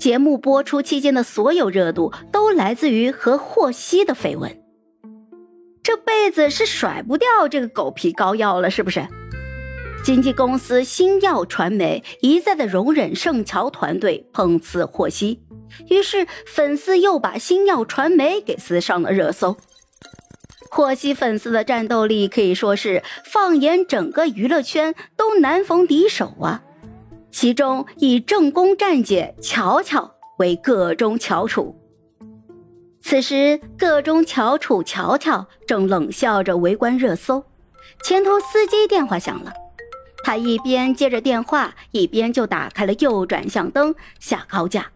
节目播出期间的所有热度都来自于和霍希的绯闻。这辈子是甩不掉这个狗皮膏药了，是不是？经纪公司星耀传媒一再的容忍盛乔团队碰瓷霍希，于是粉丝又把星耀传媒给撕上了热搜。霍希粉丝的战斗力可以说是放眼整个娱乐圈都难逢敌手啊！其中以正宫战姐乔乔为个中翘楚。此时，个中翘楚乔乔正冷笑着围观热搜，前头司机电话响了。他一边接着电话，一边就打开了右转向灯下高架。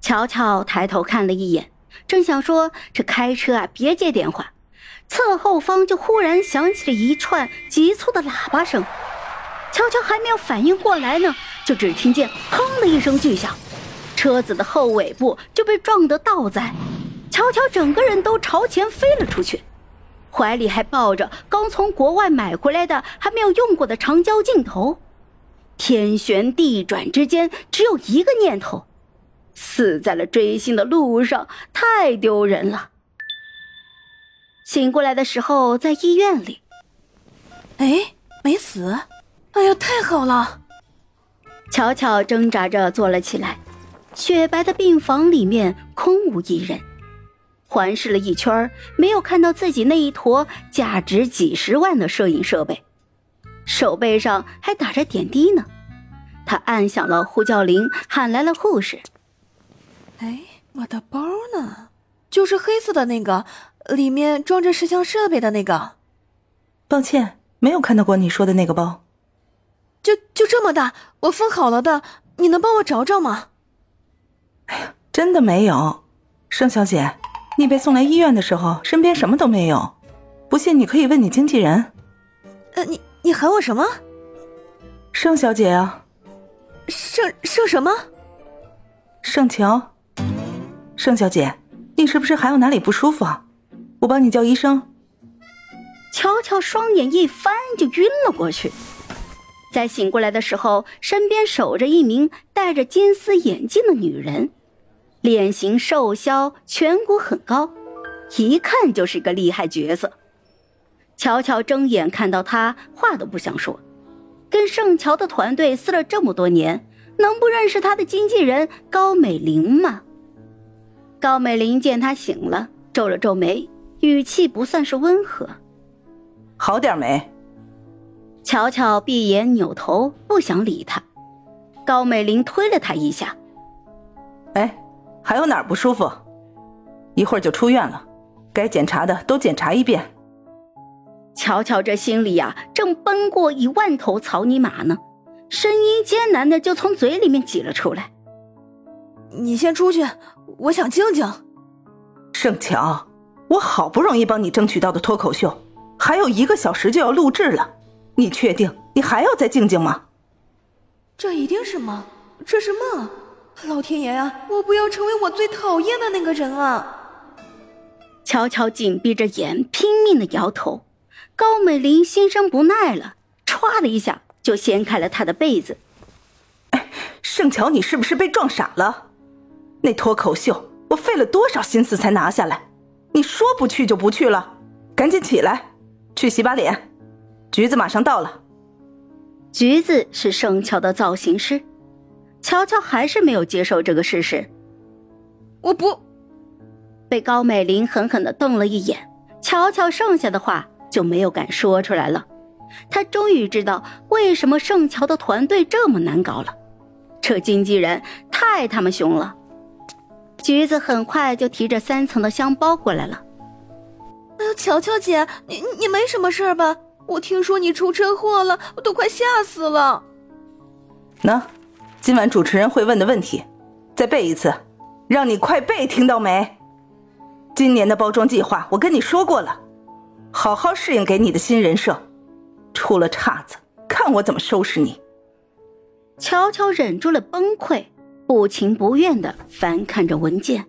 乔乔抬头看了一眼，正想说：“这开车啊，别接电话。”侧后方就忽然响起了一串急促的喇叭声。乔乔还没有反应过来呢，就只听见“砰”的一声巨响，车子的后尾部就被撞得倒栽，乔乔整个人都朝前飞了出去。怀里还抱着刚从国外买回来的还没有用过的长焦镜头，天旋地转之间只有一个念头：死在了追星的路上，太丢人了。醒过来的时候在医院里，哎，没死，哎呀，太好了！巧巧挣扎着坐了起来，雪白的病房里面空无一人。环视了一圈，没有看到自己那一坨价值几十万的摄影设备，手背上还打着点滴呢。他按响了呼叫铃，喊来了护士。哎，我的包呢？就是黑色的那个，里面装着摄像设备的那个。抱歉，没有看到过你说的那个包。就就这么大，我封好了的，你能帮我找找吗？哎呀，真的没有，盛小姐。你被送来医院的时候，身边什么都没有。不信，你可以问你经纪人。呃，你你喊我什么？盛小姐啊。盛盛什么？盛乔。盛小姐，你是不是还有哪里不舒服？啊？我帮你叫医生。乔乔双眼一翻，就晕了过去。在醒过来的时候，身边守着一名戴着金丝眼镜的女人。脸型瘦削，颧骨很高，一看就是个厉害角色。乔乔睁眼看到他，话都不想说。跟盛乔的团队撕了这么多年，能不认识他的经纪人高美玲吗？高美玲见他醒了，皱了皱眉，语气不算是温和：“好点没？”乔乔闭眼扭头，不想理他。高美玲推了他一下：“哎。”还有哪儿不舒服？一会儿就出院了，该检查的都检查一遍。乔乔这心里呀，正奔过一万头草泥马呢，声音艰难的就从嘴里面挤了出来：“你先出去，我想静静。”盛乔，我好不容易帮你争取到的脱口秀，还有一个小时就要录制了，你确定你还要再静静吗？这一定是梦，这是梦。老天爷啊！我不要成为我最讨厌的那个人啊！乔乔紧闭着眼，拼命的摇头。高美玲心生不耐了，歘的一下就掀开了他的被子。哎，盛乔，你是不是被撞傻了？那脱口秀我费了多少心思才拿下来，你说不去就不去了？赶紧起来，去洗把脸。橘子马上到了。橘子是盛乔的造型师。乔乔还是没有接受这个事实。我不，被高美玲狠狠的瞪了一眼，乔乔剩下的话就没有敢说出来了。他终于知道为什么盛乔的团队这么难搞了，这经纪人太他妈凶了。橘子很快就提着三层的箱包过来了。哎呦，乔乔姐，你你没什么事吧？我听说你出车祸了，我都快吓死了。那。今晚主持人会问的问题，再背一次，让你快背，听到没？今年的包装计划我跟你说过了，好好适应给你的新人设，出了岔子，看我怎么收拾你。乔乔忍住了崩溃，不情不愿的翻看着文件。